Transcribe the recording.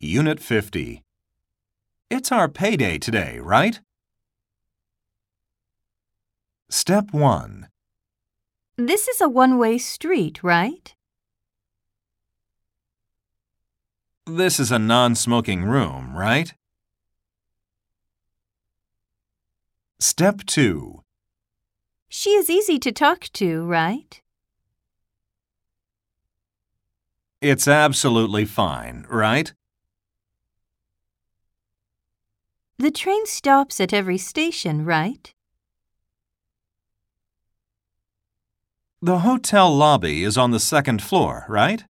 Unit 50. It's our payday today, right? Step 1. This is a one way street, right? This is a non smoking room, right? Step 2. She is easy to talk to, right? It's absolutely fine, right? The train stops at every station, right? The hotel lobby is on the second floor, right?